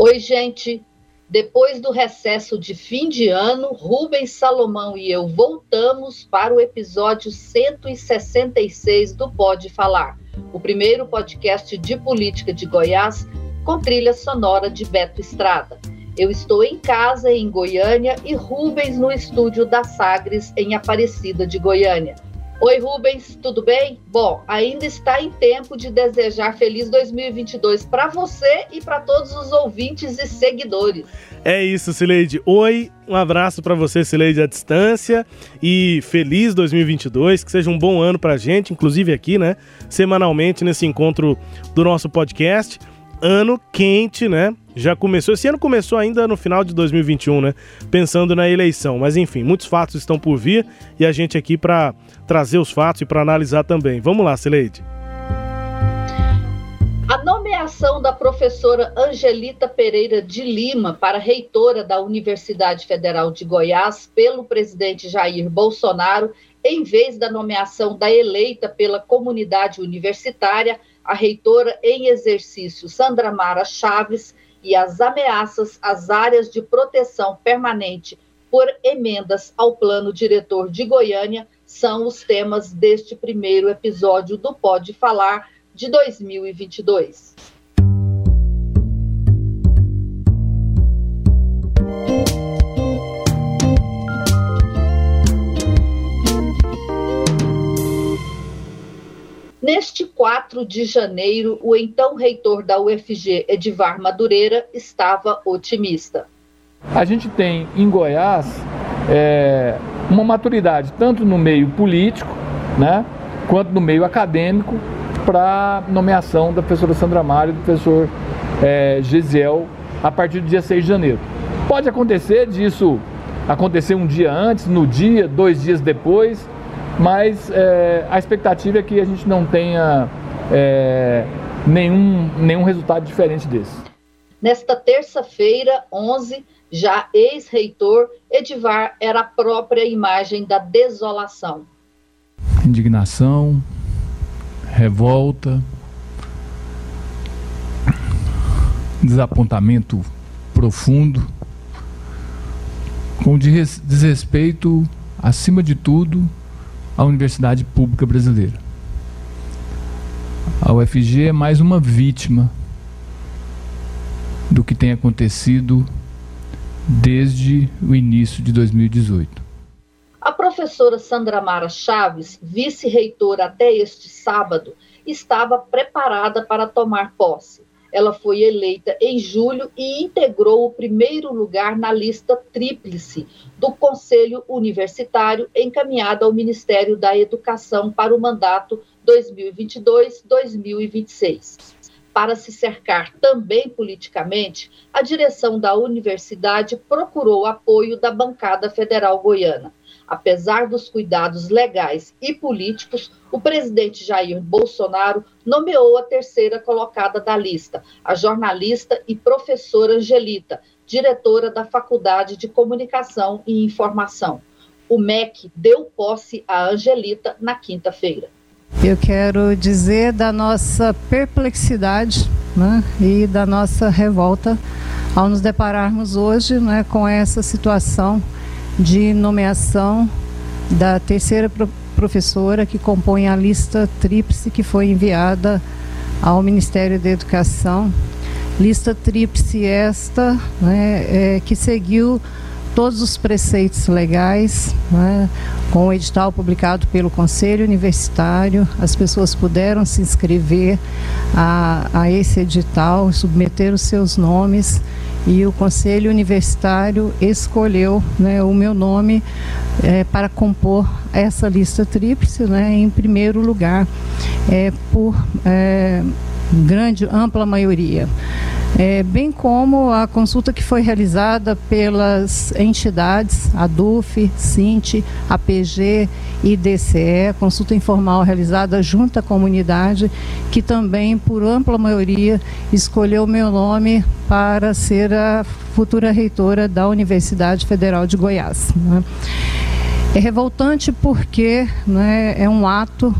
Oi, gente. Depois do recesso de fim de ano, Rubens Salomão e eu voltamos para o episódio 166 do Pode Falar, o primeiro podcast de política de Goiás com trilha sonora de Beto Estrada. Eu estou em casa em Goiânia e Rubens no estúdio da Sagres em Aparecida de Goiânia. Oi, Rubens, tudo bem? Bom, ainda está em tempo de desejar feliz 2022 para você e para todos os ouvintes e seguidores. É isso, Sileide. Oi, um abraço para você, Sileide, à distância e feliz 2022, que seja um bom ano para gente, inclusive aqui, né, semanalmente nesse encontro do nosso podcast. Ano quente, né? já começou. Esse ano começou ainda no final de 2021, né? Pensando na eleição. Mas enfim, muitos fatos estão por vir e a gente aqui para trazer os fatos e para analisar também. Vamos lá, Celeide. A nomeação da professora Angelita Pereira de Lima para reitora da Universidade Federal de Goiás pelo presidente Jair Bolsonaro, em vez da nomeação da eleita pela comunidade universitária, a reitora em exercício Sandra Mara Chaves, e as ameaças às áreas de proteção permanente por emendas ao plano diretor de Goiânia são os temas deste primeiro episódio do Pode Falar de 2022. Neste 4 de janeiro, o então reitor da UFG, Edivar Madureira, estava otimista. A gente tem em Goiás é, uma maturidade tanto no meio político, né, quanto no meio acadêmico, para nomeação da professora Sandra Mário e do professor é, Gesiel a partir do dia 6 de janeiro. Pode acontecer disso acontecer um dia antes, no dia, dois dias depois, mas é, a expectativa é que a gente não tenha é, nenhum, nenhum resultado diferente desse. Nesta terça-feira, 11, já ex-reitor, Edivar era a própria imagem da desolação. Indignação, revolta, desapontamento profundo, com desrespeito, acima de tudo, a Universidade Pública Brasileira. A UFG é mais uma vítima do que tem acontecido desde o início de 2018. A professora Sandra Mara Chaves, vice-reitora até este sábado, estava preparada para tomar posse. Ela foi eleita em julho e integrou o primeiro lugar na lista tríplice do Conselho Universitário encaminhada ao Ministério da Educação para o mandato 2022-2026. Para se cercar também politicamente, a direção da universidade procurou apoio da bancada federal goiana. Apesar dos cuidados legais e políticos, o presidente Jair Bolsonaro nomeou a terceira colocada da lista, a jornalista e professora Angelita, diretora da Faculdade de Comunicação e Informação. O MEC deu posse a Angelita na quinta-feira. Eu quero dizer da nossa perplexidade né, e da nossa revolta ao nos depararmos hoje né, com essa situação de nomeação da terceira professora que compõe a lista tríplice que foi enviada ao Ministério da Educação. Lista tríplice esta né, é, que seguiu todos os preceitos legais, né, com o edital publicado pelo Conselho Universitário, as pessoas puderam se inscrever a, a esse edital, submeter os seus nomes e o Conselho Universitário escolheu né, o meu nome é, para compor essa lista tríplice, né, em primeiro lugar, é, por é, grande, ampla maioria. É, bem como a consulta que foi realizada pelas entidades, a DUF, SINT, APG e DCE, consulta informal realizada junto à comunidade, que também, por ampla maioria, escolheu meu nome para ser a futura reitora da Universidade Federal de Goiás. Né? É revoltante porque né, é um ato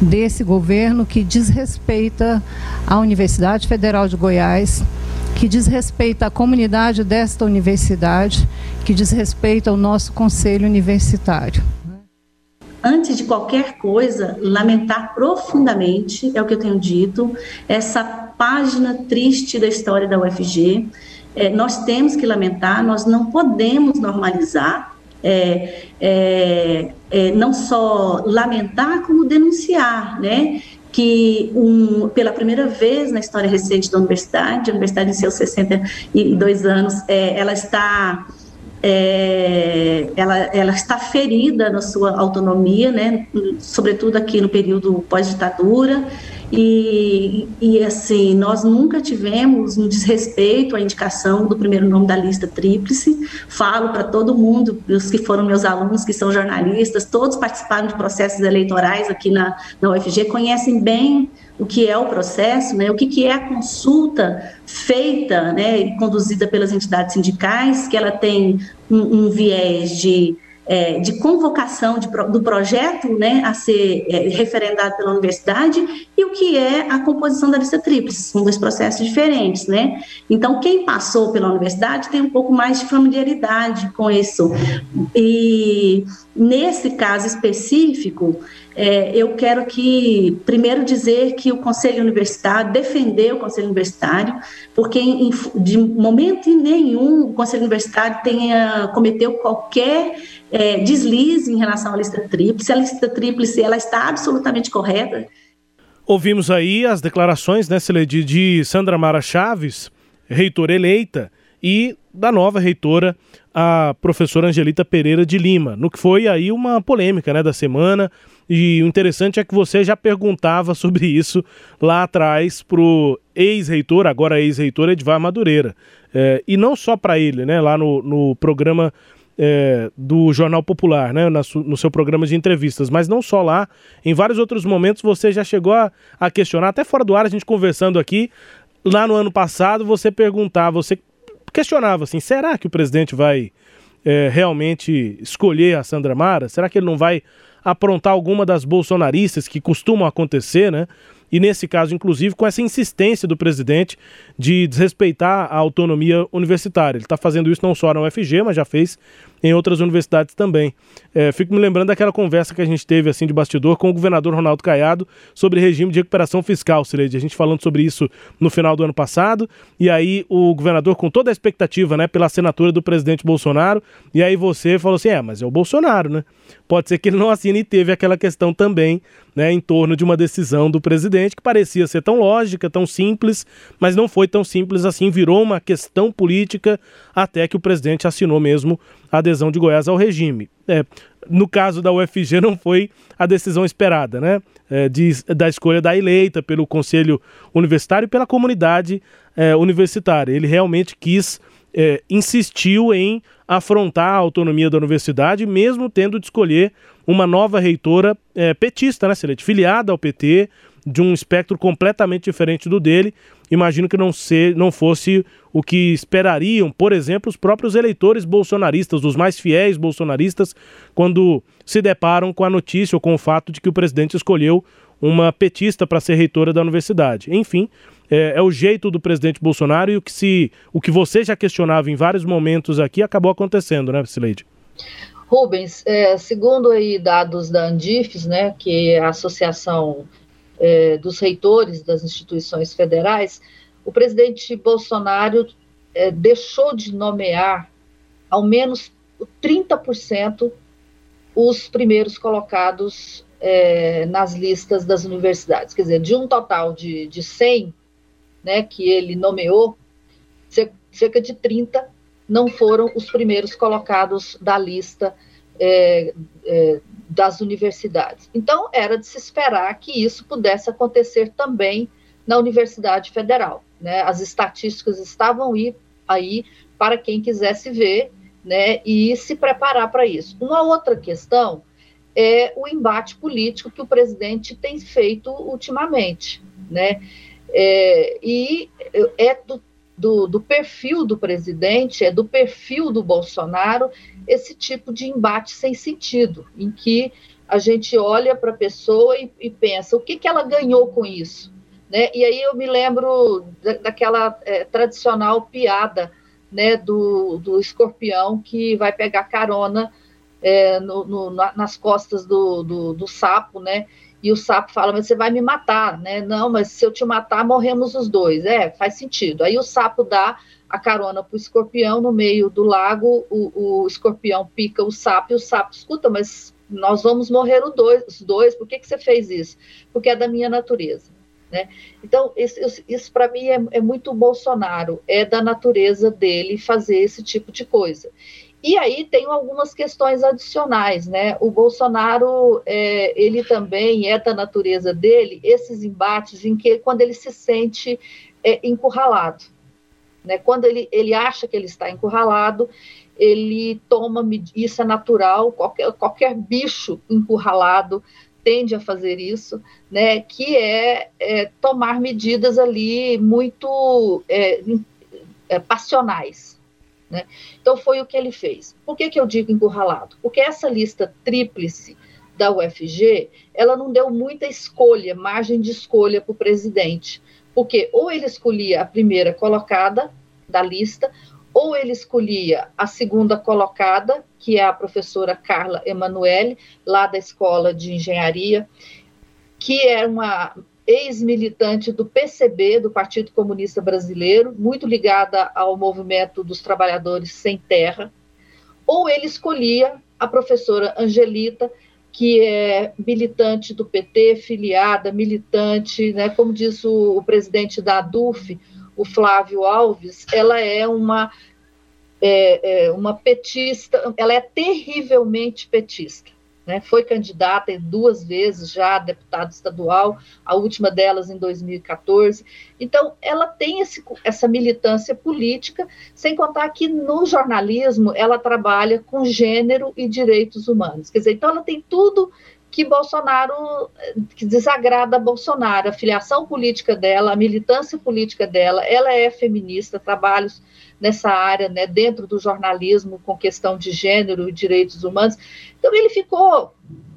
desse governo que desrespeita a Universidade Federal de Goiás, que desrespeita a comunidade desta universidade, que desrespeita o nosso conselho universitário. Antes de qualquer coisa, lamentar profundamente, é o que eu tenho dito, essa página triste da história da UFG. É, nós temos que lamentar, nós não podemos normalizar é, é, é, não só lamentar, como denunciar, né? que um, pela primeira vez na história recente da universidade, a universidade em seus 62 anos, é, ela está é, ela, ela está ferida na sua autonomia, né, sobretudo aqui no período pós-ditadura, e, e assim, nós nunca tivemos um desrespeito à indicação do primeiro nome da lista tríplice. Falo para todo mundo, os que foram meus alunos, que são jornalistas, todos participaram de processos eleitorais aqui na, na UFG, conhecem bem o que é o processo, né, o que, que é a consulta feita né, e conduzida pelas entidades sindicais, que ela tem um, um viés de é, de convocação de, do projeto né, a ser é, referendado pela universidade e o que é a composição da lista tríplice, são dois processos diferentes. Né? Então, quem passou pela universidade tem um pouco mais de familiaridade com isso. E nesse caso específico, é, eu quero que, primeiro, dizer que o Conselho Universitário, defender o Conselho Universitário, porque em, de momento nenhum o Conselho Universitário tenha cometeu qualquer é, deslize em relação à lista tríplice. A lista tríplice ela está absolutamente correta. Ouvimos aí as declarações, né, Celedi, de Sandra Mara Chaves, reitora eleita, e da nova reitora, a professora Angelita Pereira de Lima, no que foi aí uma polêmica né, da semana. E o interessante é que você já perguntava sobre isso lá atrás para o ex-reitor, agora ex-reitor Edvar Madureira. É, e não só para ele, né? Lá no, no programa é, do Jornal Popular, né, no seu programa de entrevistas, mas não só lá, em vários outros momentos você já chegou a, a, questionar, até fora do ar, a gente conversando aqui, lá no ano passado você perguntava, você questionava assim, será que o presidente vai é, realmente escolher a Sandra Mara? Será que ele não vai aprontar alguma das bolsonaristas que costumam acontecer, né? E nesse caso, inclusive, com essa insistência do presidente de desrespeitar a autonomia universitária. Ele está fazendo isso não só na UFG, mas já fez em outras universidades também. É, fico me lembrando daquela conversa que a gente teve assim de bastidor com o governador Ronaldo Caiado sobre regime de recuperação fiscal, Cileide. A gente falando sobre isso no final do ano passado, e aí o governador com toda a expectativa, né, pela assinatura do presidente Bolsonaro, e aí você falou assim: "É, mas é o Bolsonaro, né? Pode ser que ele não assine e teve aquela questão também, né, em torno de uma decisão do presidente que parecia ser tão lógica, tão simples, mas não foi tão simples assim, virou uma questão política até que o presidente assinou mesmo a adesão de Goiás ao regime. É, no caso da UFG, não foi a decisão esperada, né? É, de, da escolha da eleita pelo Conselho Universitário e pela comunidade é, universitária. Ele realmente quis, é, insistiu em afrontar a autonomia da universidade, mesmo tendo de escolher uma nova reitora é, petista, né, Celeste? Filiada ao PT, de um espectro completamente diferente do dele. Imagino que não, ser, não fosse o que esperariam, por exemplo, os próprios eleitores bolsonaristas, os mais fiéis bolsonaristas, quando se deparam com a notícia ou com o fato de que o presidente escolheu uma petista para ser reitora da universidade. Enfim, é, é, o jeito do presidente Bolsonaro e o que, se, o que você já questionava em vários momentos aqui acabou acontecendo, né, Sileide? Rubens, é, segundo aí dados da Andifes, né, que é a Associação é, dos Reitores das Instituições Federais, o presidente Bolsonaro é, deixou de nomear ao menos 30% os primeiros colocados é, nas listas das universidades. Quer dizer, de um total de, de 100 né, que ele nomeou, cerca de 30 não foram os primeiros colocados da lista é, é, das universidades. Então, era de se esperar que isso pudesse acontecer também na Universidade Federal. né? As estatísticas estavam aí, para quem quisesse ver, né? E se preparar para isso. Uma outra questão é o embate político que o presidente tem feito ultimamente, né? É, e é do, do, do, perfil do presidente, é do perfil do Bolsonaro esse tipo de embate sem sentido, em que a gente olha para a pessoa e, e, pensa o que, que ela ganhou com isso. Né? E aí eu me lembro da, daquela é, tradicional piada né, do, do escorpião que vai pegar carona é, no, no, nas costas do, do, do, sapo, né? E o sapo fala, mas você vai me matar, né? Não, mas se eu te matar, morremos os dois. É, faz sentido. Aí o sapo dá a carona para o escorpião no meio do lago, o, o escorpião pica o sapo e o sapo escuta, mas nós vamos morrer os dois, os dois, por que, que você fez isso? Porque é da minha natureza. Né? Então, isso, isso para mim é, é, muito Bolsonaro, é da natureza dele fazer esse tipo de coisa. E aí tem algumas questões adicionais, né? O Bolsonaro, é, ele também é da natureza dele esses embates em que quando ele se sente é, encurralado, né? Quando ele, ele acha que ele está encurralado, ele toma, isso é natural, qualquer, qualquer bicho encurralado tende a fazer isso, né, que é, é tomar medidas ali muito é, é, passionais. Né? Então, foi o que ele fez. Por que, que eu digo encurralado? Porque essa lista tríplice da UFG, ela não deu muita escolha, margem de escolha para o presidente. Porque ou ele escolhia a primeira colocada da lista, ou ele escolhia a segunda colocada, que é a professora Carla Emanuele, lá da Escola de Engenharia, que é uma ex-militante do PCB, do Partido Comunista Brasileiro, muito ligada ao movimento dos trabalhadores sem terra, ou ele escolhia a professora Angelita, que é militante do PT, filiada, militante, né, como diz o, o presidente da ADUF, o Flávio Alves, ela é uma, é, é uma petista, ela é terrivelmente petista. Né? Foi candidata duas vezes já a deputada estadual, a última delas em 2014. Então, ela tem esse, essa militância política, sem contar que no jornalismo ela trabalha com gênero e direitos humanos. Quer dizer, então ela tem tudo que Bolsonaro, que desagrada a Bolsonaro, a filiação política dela, a militância política dela, ela é feminista, trabalhos nessa área, né, dentro do jornalismo, com questão de gênero e direitos humanos. Então ele ficou,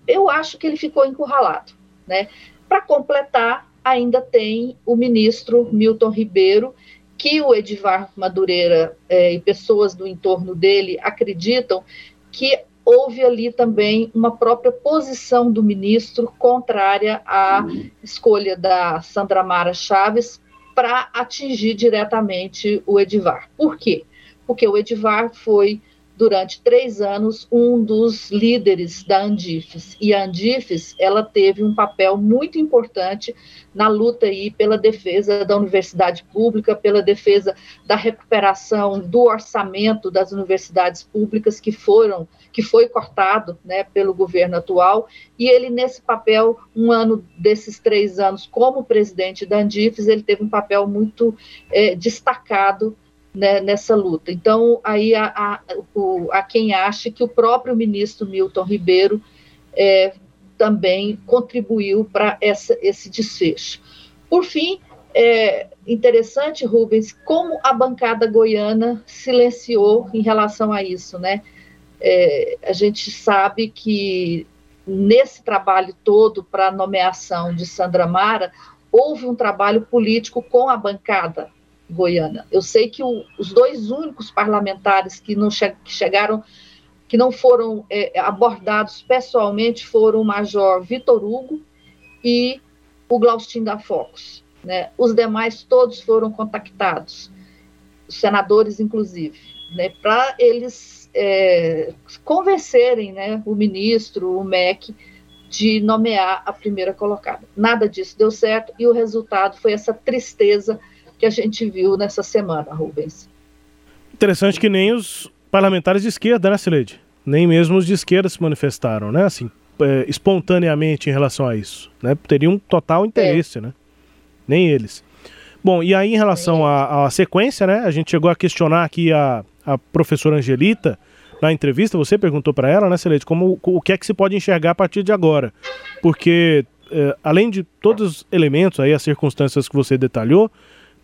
eu acho que ele ficou encurralado, né? Para completar, ainda tem o ministro Milton Ribeiro, que o Edivar Madureira eh, e pessoas do entorno dele acreditam que houve ali também uma própria posição do ministro contrária à escolha da Sandra Mara Chaves para atingir diretamente o Edivar. Por quê? Porque o Edivar foi durante três anos, um dos líderes da Andifes. E a Andifes, ela teve um papel muito importante na luta aí pela defesa da universidade pública, pela defesa da recuperação do orçamento das universidades públicas que foram, que foi cortado, né, pelo governo atual. E ele nesse papel, um ano desses três anos como presidente da Andifes, ele teve um papel muito é, destacado né, nessa luta. Então, aí há, há, quem acha que o próprio ministro Milton Ribeiro é, também contribuiu para esse desfecho. Por fim, é interessante, Rubens, como a bancada goiana silenciou em relação a isso, né? É, a gente sabe que nesse trabalho todo para a nomeação de Sandra Mara, houve um trabalho político com a bancada goiana. Eu sei que o, os dois únicos parlamentares que não che que chegaram, que não foram é, abordados pessoalmente, foram o Major Vitor Hugo e o Glaustin da Focus. Né? Os demais todos foram contactados, os senadores inclusive, né? para eles é, convencerem né, o ministro, o MEC, de nomear a primeira colocada. Nada disso deu certo e o resultado foi essa tristeza que a gente viu nessa semana, Rubens. Interessante que nem os parlamentares de esquerda, né, Sileide? Nem mesmo os de esquerda se manifestaram, né? Assim, é, espontaneamente em relação a isso. Né? Teriam um total interesse, é. né? Nem eles. Bom, e aí em relação à, sequência, né? A gente chegou a questionar aqui a, a professora Angelita na entrevista, você perguntou para ela, né, Celeste, como o que é que se pode enxergar a partir de agora? Porque é, além de todos os elementos aí, as circunstâncias que você detalhou,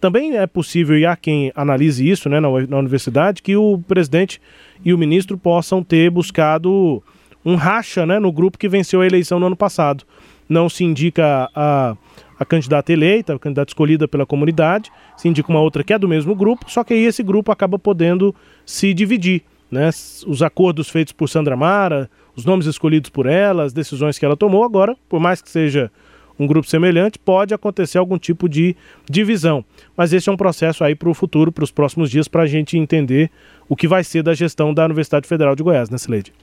também é possível, e há quem analise isso né, na, na universidade, que o presidente e o ministro possam ter buscado um racha né, no grupo que venceu a eleição no ano passado. Não se indica a, a candidata eleita, a candidata escolhida pela comunidade, se indica uma outra que é do mesmo grupo, só que aí esse grupo acaba podendo se dividir. Né? Os acordos feitos por Sandra Mara, os nomes escolhidos por ela, as decisões que ela tomou, agora, por mais que seja um grupo semelhante, pode acontecer algum tipo de divisão. Mas esse é um processo aí para o futuro, para os próximos dias, para a gente entender o que vai ser da gestão da Universidade Federal de Goiás, né, Sileide?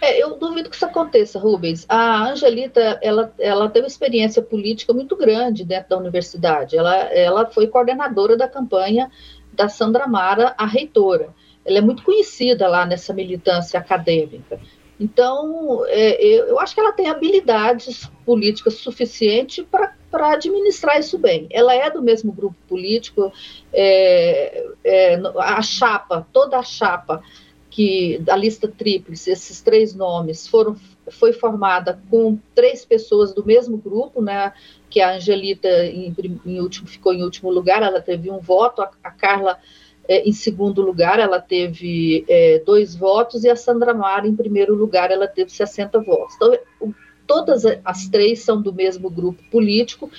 É, eu duvido que isso aconteça, Rubens. A Angelita, ela, ela teve experiência política muito grande dentro da universidade. Ela, ela foi coordenadora da campanha da Sandra Mara, a reitora. Ela é muito conhecida lá nessa militância acadêmica. Então, é, eu acho que ela tem habilidades políticas suficientes para administrar isso bem. Ela é do mesmo grupo político, é, é, a chapa, toda a chapa que da lista tríplice, esses três nomes foram foi formada com três pessoas do mesmo grupo, né? Que a Angelita em, em último ficou em último lugar, ela teve um voto, a, a Carla é, em segundo lugar, ela teve é, dois votos, e a Sandra Mara, em primeiro lugar, ela teve 60 votos. Então, todas as três são do mesmo grupo político,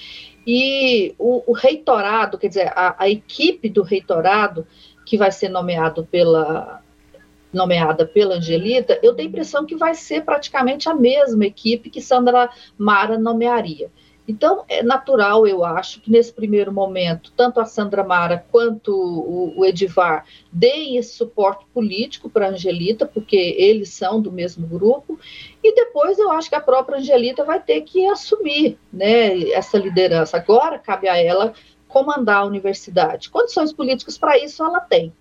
e o, o reitorado, quer dizer, a, a, equipe do reitorado, que vai ser nomeado pela nomeada pela Angelita, eu tenho a impressão que vai ser praticamente a mesma equipe que Sandra Mara nomearia. Então, é natural, eu acho, que nesse primeiro momento, tanto a Sandra Mara quanto o, o Edivar deem esse suporte político para a Angelita, porque eles são do mesmo grupo, e depois eu acho que a própria Angelita vai ter que assumir né, essa liderança. Agora cabe a ela comandar a universidade. Condições políticas para isso ela tem.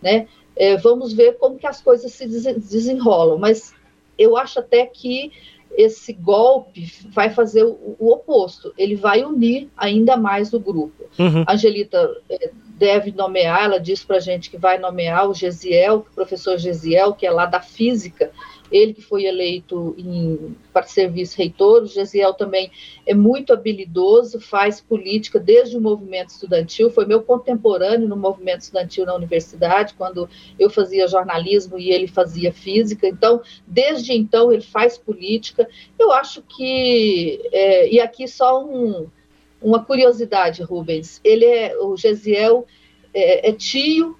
Né? É, vamos ver como que as coisas se desenrolam, mas eu acho até que esse golpe vai fazer o, o, oposto, ele vai unir ainda mais o grupo. Uhum. Angelita é, deve nomear, ela disse para a gente que vai nomear o Gesiel, o professor Gesiel, que é lá da física, ele que foi eleito em, para ser vice-reitor, o Gesiel também é muito habilidoso, faz política desde o movimento estudantil, foi meu contemporâneo no movimento estudantil na universidade, quando eu fazia jornalismo e ele fazia física, então, desde então, ele faz política. Eu acho que, é, e aqui só um, uma curiosidade, Rubens, ele é, o Gesiel é, é tio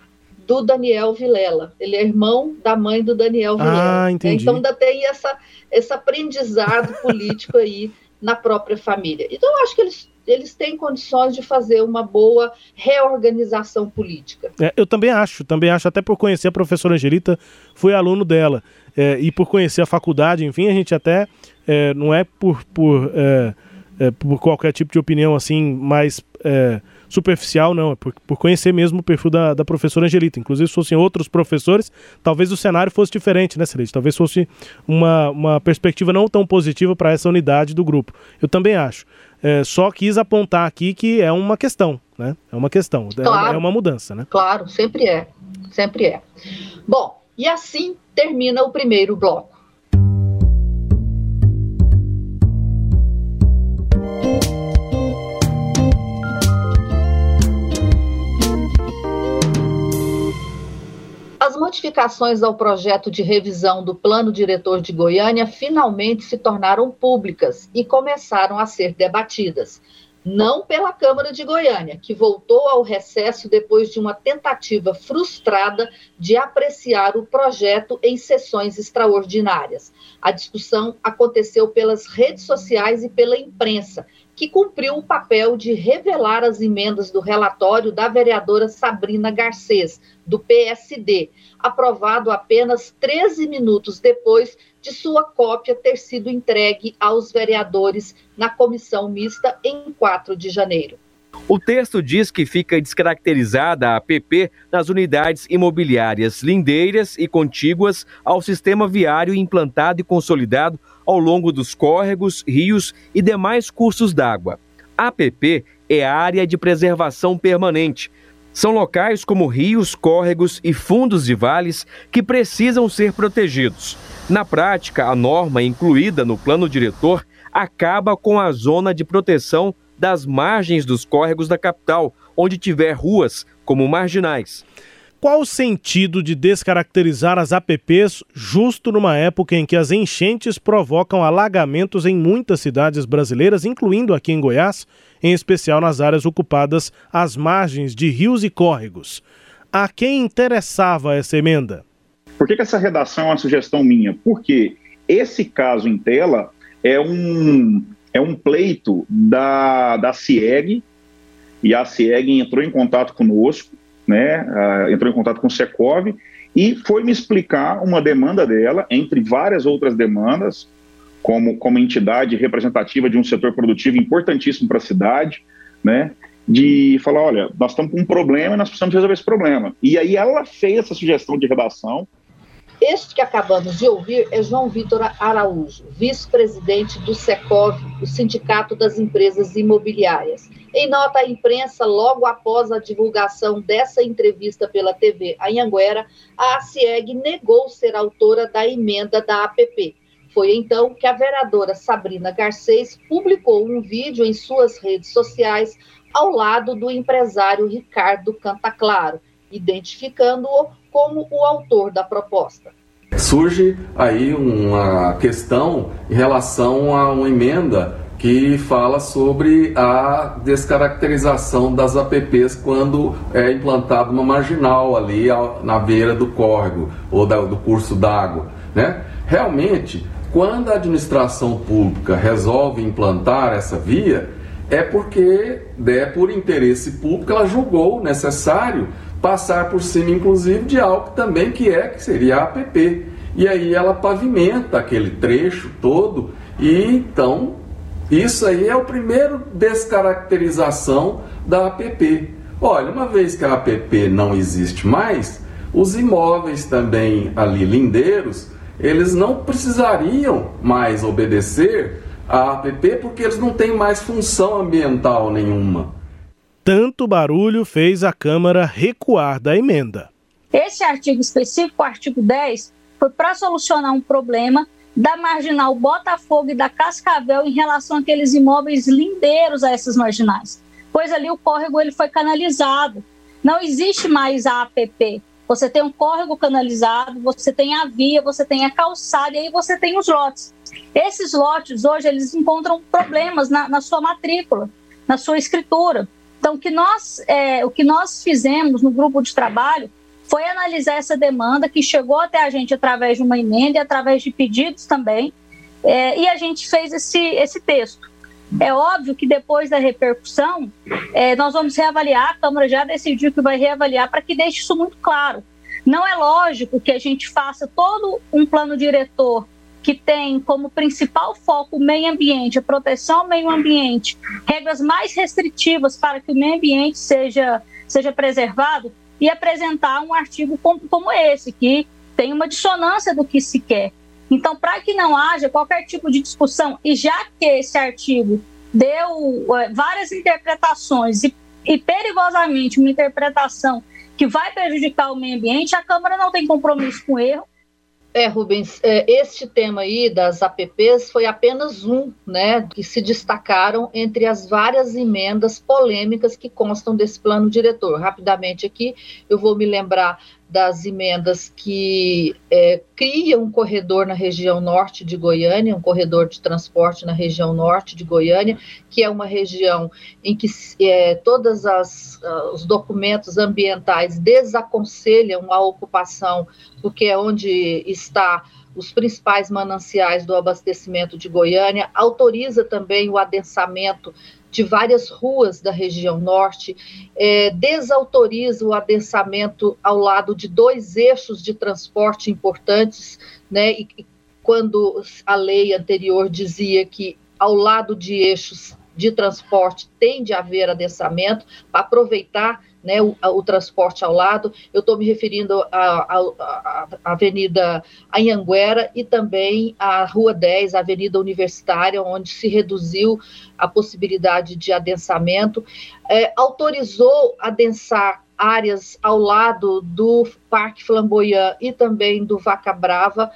do Daniel Vilela. Ele é irmão da mãe do Daniel Vilela. Ah, entendi. Então ainda tem essa, esse aprendizado político aí na própria família. Então eu acho que eles, eles têm condições de fazer uma boa reorganização política. É, eu também acho, também acho, até por conhecer a professora Angelita, fui aluno dela. É, e por conhecer a faculdade, enfim, a gente até é, não é por, por, é, é, por qualquer tipo de opinião assim mais é, superficial, não, é por, por conhecer mesmo o perfil da, da professora Angelita. Inclusive, se fossem outros professores, talvez o cenário fosse diferente, né, Celeste? Talvez fosse uma, uma perspectiva não tão positiva para essa unidade do grupo. Eu também acho. É, só quis apontar aqui que é uma questão, né? É uma questão, é claro, é uma mudança, né? Claro, sempre é, sempre é. Bom, e assim termina o primeiro bloco. Modificações ao projeto de revisão do Plano Diretor de Goiânia finalmente se tornaram públicas e começaram a ser debatidas. Não pela Câmara de Goiânia, que voltou ao recesso depois de uma tentativa frustrada de apreciar o projeto em sessões extraordinárias. A discussão aconteceu pelas redes sociais e pela imprensa, que cumpriu o papel de revelar as emendas do relatório da vereadora Sabrina Garcês, do PSD, aprovado apenas 13 minutos depois de sua cópia ter sido entregue aos vereadores na comissão mista em 4 de janeiro. O texto diz que fica descaracterizada a APP nas unidades imobiliárias lindeiras e contíguas ao sistema viário implantado e consolidado ao longo dos córregos, rios e demais cursos d'água. APP é área de preservação permanente. São locais como rios, córregos e fundos de vales que precisam ser protegidos. Na prática, a norma incluída no plano diretor acaba com a zona de proteção das margens dos córregos da capital, onde tiver ruas como marginais. Qual o sentido de descaracterizar as APPs justo numa época em que as enchentes provocam alagamentos em muitas cidades brasileiras, incluindo aqui em Goiás, em especial nas áreas ocupadas às margens de rios e córregos? A quem interessava essa emenda? Por que, que essa redação é uma sugestão minha? Porque esse caso em tela é um, é um pleito da, da CIEG, e a CIEG entrou em contato conosco né, entrou em contato com o Secov e foi me explicar uma demanda dela, entre várias outras demandas, como, como entidade representativa de um setor produtivo importantíssimo para a cidade, né, de falar, olha, nós estamos com um problema e nós precisamos resolver esse problema. E aí ela fez essa sugestão de redação, este que acabamos de ouvir é João Vitor Araújo, vice-presidente do SECOV, o Sindicato das Empresas Imobiliárias. Em nota à imprensa, logo após a divulgação dessa entrevista pela TV Anhanguera, a ACIEG negou ser autora da emenda da APP. Foi então que a vereadora Sabrina Garcês publicou um vídeo em suas redes sociais ao lado do empresário Ricardo Cantaclaro, identificando-o como o autor da proposta. Surge aí uma questão em relação a uma emenda que fala sobre a descaracterização das APPs quando é implantada uma marginal ali na beira do córrego ou do curso d'água, né? Realmente, quando a administração pública resolve implantar essa via, é porque, é por interesse público, ela julgou necessário passar por cima, inclusive, de algo também que é, que seria a APP. E aí ela pavimenta aquele trecho todo e então isso aí é o primeiro descaracterização da APP. Olha, uma vez que a APP não existe mais, os imóveis também ali lindeiros, eles não precisariam mais obedecer à APP porque eles não têm mais função ambiental nenhuma tanto barulho fez a Câmara recuar da emenda. Esse artigo específico, o artigo 10, foi para solucionar um problema da marginal Botafogo e da Cascavel em relação àqueles imóveis lindeiros a essas marginais. Pois ali o córrego ele foi canalizado. Não existe mais a APP. Você tem um córrego canalizado, você tem a via, você tem a calçada e aí você tem os lotes. Esses lotes hoje eles encontram problemas na, na sua matrícula, na sua escritura. Então, o que nós, é, o que nós fizemos no grupo de trabalho foi analisar essa demanda que chegou até a gente através de uma emenda e através de pedidos também, é, e a gente fez esse, esse texto. É óbvio que depois da repercussão, é, nós vamos reavaliar, a Câmara já decidiu que vai reavaliar para que deixe isso muito claro. Não é lógico que a gente faça todo um plano diretor que tem como principal foco o meio ambiente, a proteção ao meio ambiente, regras mais restritivas para que o meio ambiente seja, seja preservado, e apresentar um artigo como, como esse, que tem uma dissonância do que se quer. Então, para que não haja qualquer tipo de discussão, e já que esse artigo deu é, várias interpretações e, e perigosamente uma interpretação que vai prejudicar o meio ambiente, a Câmara não tem compromisso com erro é, Rubens, é, este tema aí das APPs foi apenas um, né, que se destacaram entre as várias emendas polêmicas que constam desse plano diretor. Rapidamente aqui, eu vou me lembrar das emendas que é, criam um corredor na região norte de Goiânia, um corredor de transporte na região norte de Goiânia, que é uma região em que é, todos uh, os documentos ambientais desaconselham a ocupação, porque é onde está os principais mananciais do abastecimento de Goiânia, autoriza também o adensamento de várias ruas da região norte, é, desautoriza o adensamento ao lado de dois eixos de transporte importantes, né? E, quando a lei anterior dizia que ao lado de eixos de transporte tem de haver adensamento para aproveitar né, o, o, transporte ao lado. Eu estou me referindo à Avenida Anhanguera e também à Rua 10, a Avenida Universitária, onde se reduziu a possibilidade de adensamento. É, autorizou adensar áreas ao lado do Parque Flamboyant e também do Vaca Brava,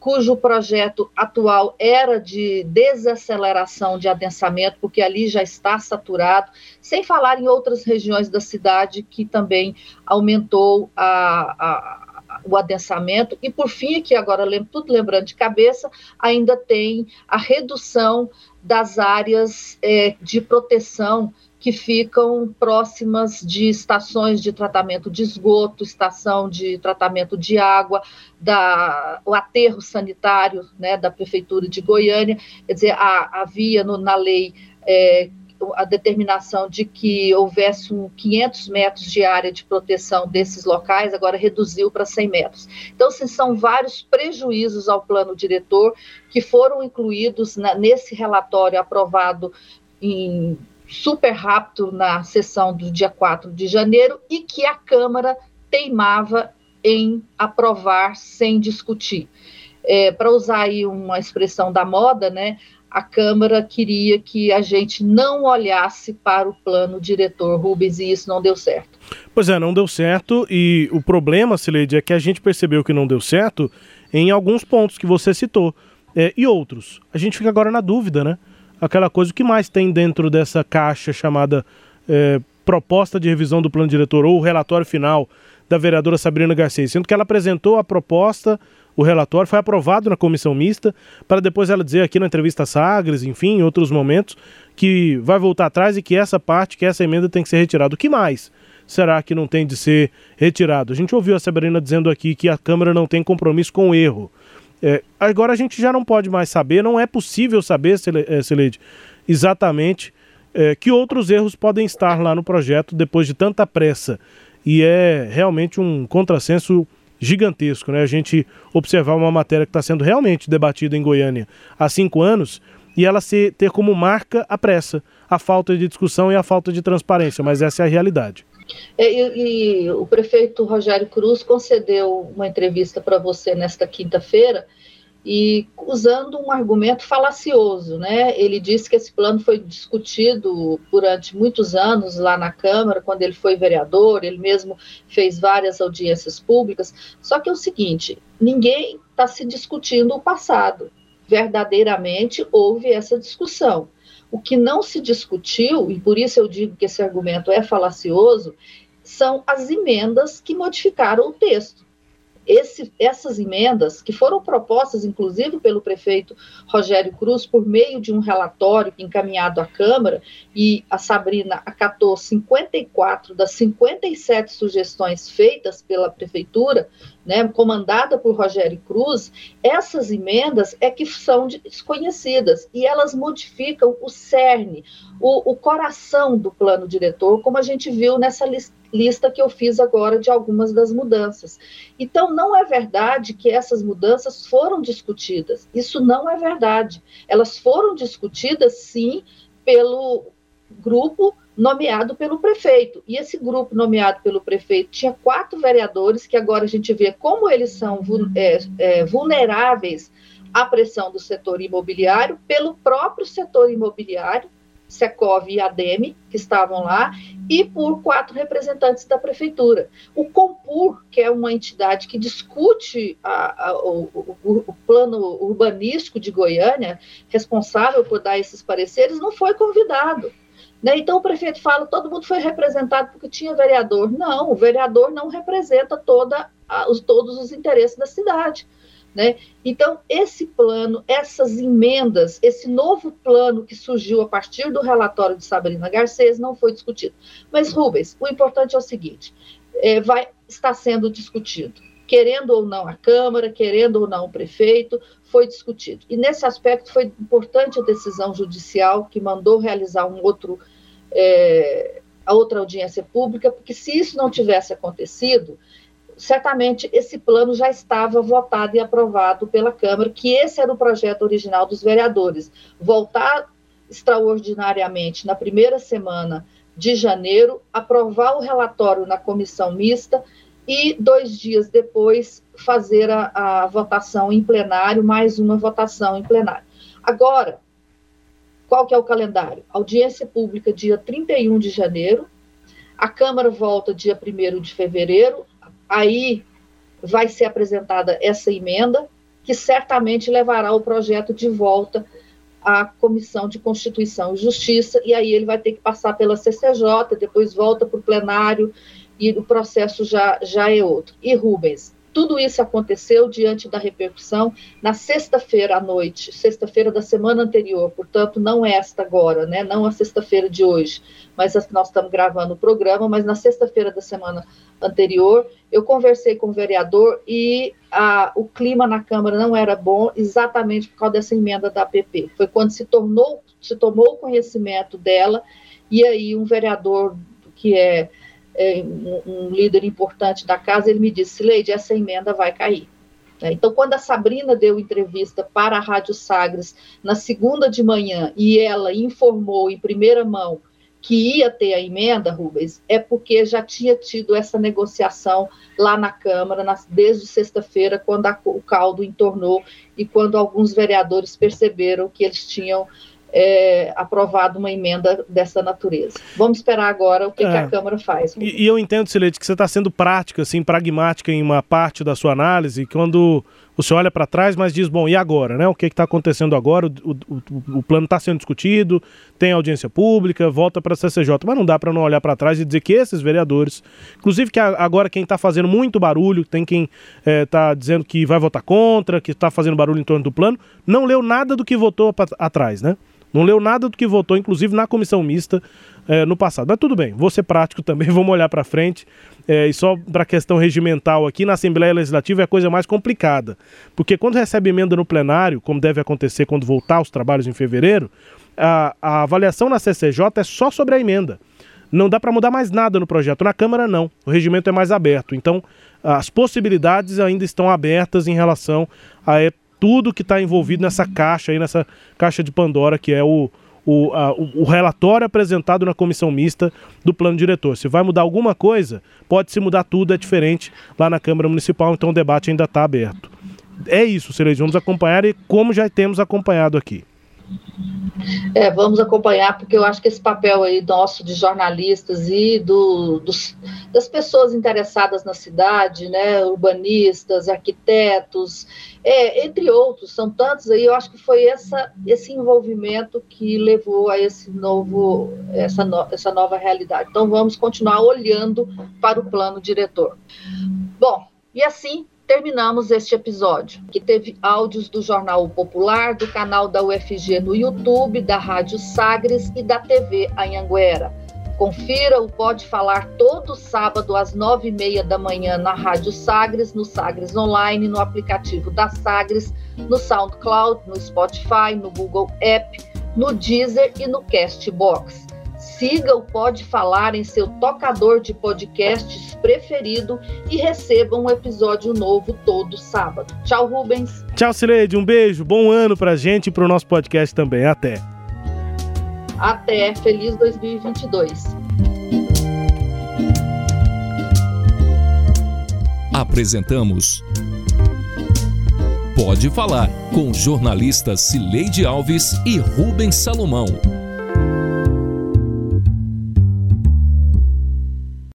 cujo projeto atual era de desaceleração de adensamento, porque ali já está saturado, sem falar em outras regiões da cidade que também aumentou a, a, o adensamento. E, por fim, aqui agora, tudo lembrando de cabeça, ainda tem a redução das áreas é, de proteção que ficam próximas de estações de tratamento de esgoto, estação de tratamento de água, da, o aterro sanitário né, da Prefeitura de Goiânia. Quer dizer, havia na lei é, a determinação de que houvesse um 500 metros de área de proteção desses locais, agora reduziu para 100 metros. Então, são vários prejuízos ao plano diretor que foram incluídos na, nesse relatório aprovado em super rápido na sessão do dia 4 de janeiro e que a Câmara teimava em aprovar sem discutir. É, Para usar aí uma expressão da moda, né, a Câmara queria que a gente não olhasse para o plano diretor Rubens e isso não deu certo. Pois é, não deu certo e o problema, Sileide, é que a gente percebeu que não deu certo em alguns pontos que você citou é, e outros. A gente fica agora na dúvida, né? Aquela coisa, o que mais tem dentro dessa caixa chamada é, proposta de revisão do plano diretor ou o relatório final da vereadora Sabrina Garcês, sendo que ela apresentou a proposta, o relatório foi aprovado na comissão mista, para depois ela dizer aqui na entrevista Sagres, enfim, em outros momentos, que vai voltar atrás e que essa parte, que essa emenda tem que ser retirada. O que mais será que não tem de ser retirado? A gente ouviu a Sabrina dizendo aqui que a Câmara não tem compromisso com o erro. É, agora a gente já não pode mais saber, não é possível saber, é, exatamente é, que outros erros podem estar lá no projeto depois de tanta pressa. E é realmente um contrassenso gigantesco, né? A gente observar uma matéria que está sendo realmente debatida em Goiânia há cinco anos e ela se, ter como marca a pressa, a falta de discussão e a falta de transparência, mas essa é a realidade. É, e, e, o prefeito Rogério Cruz concedeu uma entrevista para você nesta quinta-feira e usando um argumento falacioso, né? Ele disse que esse plano foi discutido durante muitos anos lá na Câmara, quando ele foi vereador, ele mesmo fez várias audiências públicas. Só que é o seguinte: ninguém está se discutindo o passado. Verdadeiramente houve essa discussão. O que não se discutiu, e por isso eu digo que esse argumento é falacioso, são as emendas que modificaram o texto. Esse, essas emendas, que foram propostas, inclusive, pelo prefeito Rogério Cruz, por meio de um relatório encaminhado à Câmara, e a Sabrina acatou 54 das 57 sugestões feitas pela prefeitura, né, comandada por Rogério Cruz, essas emendas é que são desconhecidas e elas modificam o cerne, o, o coração do plano diretor, como a gente viu nessa lista lista que eu fiz agora de algumas das mudanças. Então, não é verdade que essas mudanças foram discutidas. Isso não é verdade. Elas foram discutidas, sim, pelo grupo nomeado pelo prefeito. E esse grupo nomeado pelo prefeito tinha quatro vereadores, que agora a gente vê como eles são é, é, vulneráveis à pressão do setor imobiliário, pelo próprio setor imobiliário, Secov e Ademe, que estavam lá, e por quatro representantes da prefeitura. O Compur, que é uma entidade que discute a, a, o, o, o, plano urbanístico de Goiânia, responsável por dar esses pareceres, não foi convidado. Né? Então o prefeito fala, todo mundo foi representado porque tinha vereador. Não, o vereador não representa toda, a, os, todos os interesses da cidade. Né? Então, esse plano, essas emendas, esse novo plano que surgiu a partir do relatório de Sabrina Garcês não foi discutido. Mas, Rubens, o importante é o seguinte: é, vai estar sendo discutido. Querendo ou não a Câmara, querendo ou não o prefeito, foi discutido. E nesse aspecto foi importante a decisão judicial que mandou realizar um outro, é, a outra audiência pública, porque se isso não tivesse acontecido, certamente esse plano já estava votado e aprovado pela Câmara, que esse era o projeto original dos vereadores, voltar extraordinariamente na primeira semana de janeiro, aprovar o relatório na comissão mista e dois dias depois fazer a, a votação em plenário, mais uma votação em plenário. Agora, qual que é o calendário? Audiência pública dia 31 de janeiro, a Câmara volta dia 1 de fevereiro, aí vai ser apresentada essa emenda, que certamente levará o projeto de volta a Comissão de Constituição e Justiça, e aí ele vai ter que passar pela CCJ, depois volta para o plenário, e o processo já, já é outro. E Rubens, tudo isso aconteceu diante da repercussão na sexta-feira à noite, sexta-feira da semana anterior, portanto, não esta agora, né? não a sexta-feira de hoje, mas nós estamos gravando o programa, mas na sexta-feira da semana anterior, eu conversei com o vereador e a, o clima na Câmara não era bom exatamente por causa dessa emenda da APP. Foi quando se tornou, se tomou conhecimento dela, e aí um vereador que é é, um, líder importante da casa, ele me disse, Leide, essa emenda vai cair. É, então, quando a Sabrina deu entrevista para a Rádio Sagres na segunda de manhã e ela informou em primeira mão que ia ter a emenda, Rubens, é porque já tinha tido essa negociação lá na Câmara, desde sexta-feira, quando a, o caldo entornou e quando alguns vereadores perceberam que eles tinham é, aprovado uma emenda dessa natureza. Vamos esperar agora o que, é. que a Câmara faz. E, e, eu entendo, Silete, que você está sendo prática, assim, pragmática em uma parte da sua análise, quando você olha para trás, mas diz, bom, e agora, né? O que está acontecendo agora? O, o, o plano está sendo discutido, tem audiência pública, volta para a CCJ, mas não dá para não olhar para trás e dizer que esses vereadores, inclusive que agora quem está fazendo muito barulho, tem quem está é, dizendo que vai votar contra, que está fazendo barulho em torno do plano, não leu nada do que votou pra, atrás, né? Não leu nada do que votou, inclusive na comissão mista é, no passado. Mas tudo bem, vou ser prático também, vamos olhar para frente. É, e só para a questão regimental aqui, na Assembleia Legislativa é a coisa mais complicada. Porque quando recebe emenda no plenário, como deve acontecer quando voltar aos trabalhos em fevereiro, a, a avaliação na CCJ é só sobre a emenda. Não dá para mudar mais nada no projeto. Na Câmara, não. O regimento é mais aberto. Então, as possibilidades ainda estão abertas em relação a tudo que está envolvido nessa caixa aí, nessa caixa de Pandora, que é o, o, a, o, relatório apresentado na comissão mista do plano diretor. Se vai mudar alguma coisa, pode se mudar tudo, é diferente lá na Câmara Municipal, então o debate ainda está aberto. É isso, Cereja, vamos acompanhar e como já temos acompanhado aqui. É, vamos acompanhar, porque eu acho que esse papel aí nosso de jornalistas e do, dos, das pessoas interessadas na cidade, né, urbanistas, arquitetos, é, entre outros, são tantos aí, eu acho que foi essa, esse envolvimento que levou a esse novo, essa, no, essa nova realidade. Então vamos continuar olhando para o plano diretor. Bom, e assim terminamos este episódio, que teve áudios do Jornal Popular, do canal da UFG no YouTube, da Rádio Sagres e da TV Anhanguera. Confira o Pode Falar todo sábado às nove e meia da manhã na Rádio Sagres, no Sagres Online, no aplicativo da Sagres, no SoundCloud, no Spotify, no Google App, no Deezer e no Castbox. Siga o Pode Falar em seu tocador de podcasts preferido e receba um episódio novo todo sábado. Tchau, Rubens. Tchau, Cileide. Um beijo. Bom ano pra gente e pro nosso podcast também. Até. Até. Feliz 2022. Apresentamos Pode Falar com jornalistas Cileide Alves e Rubens Salomão.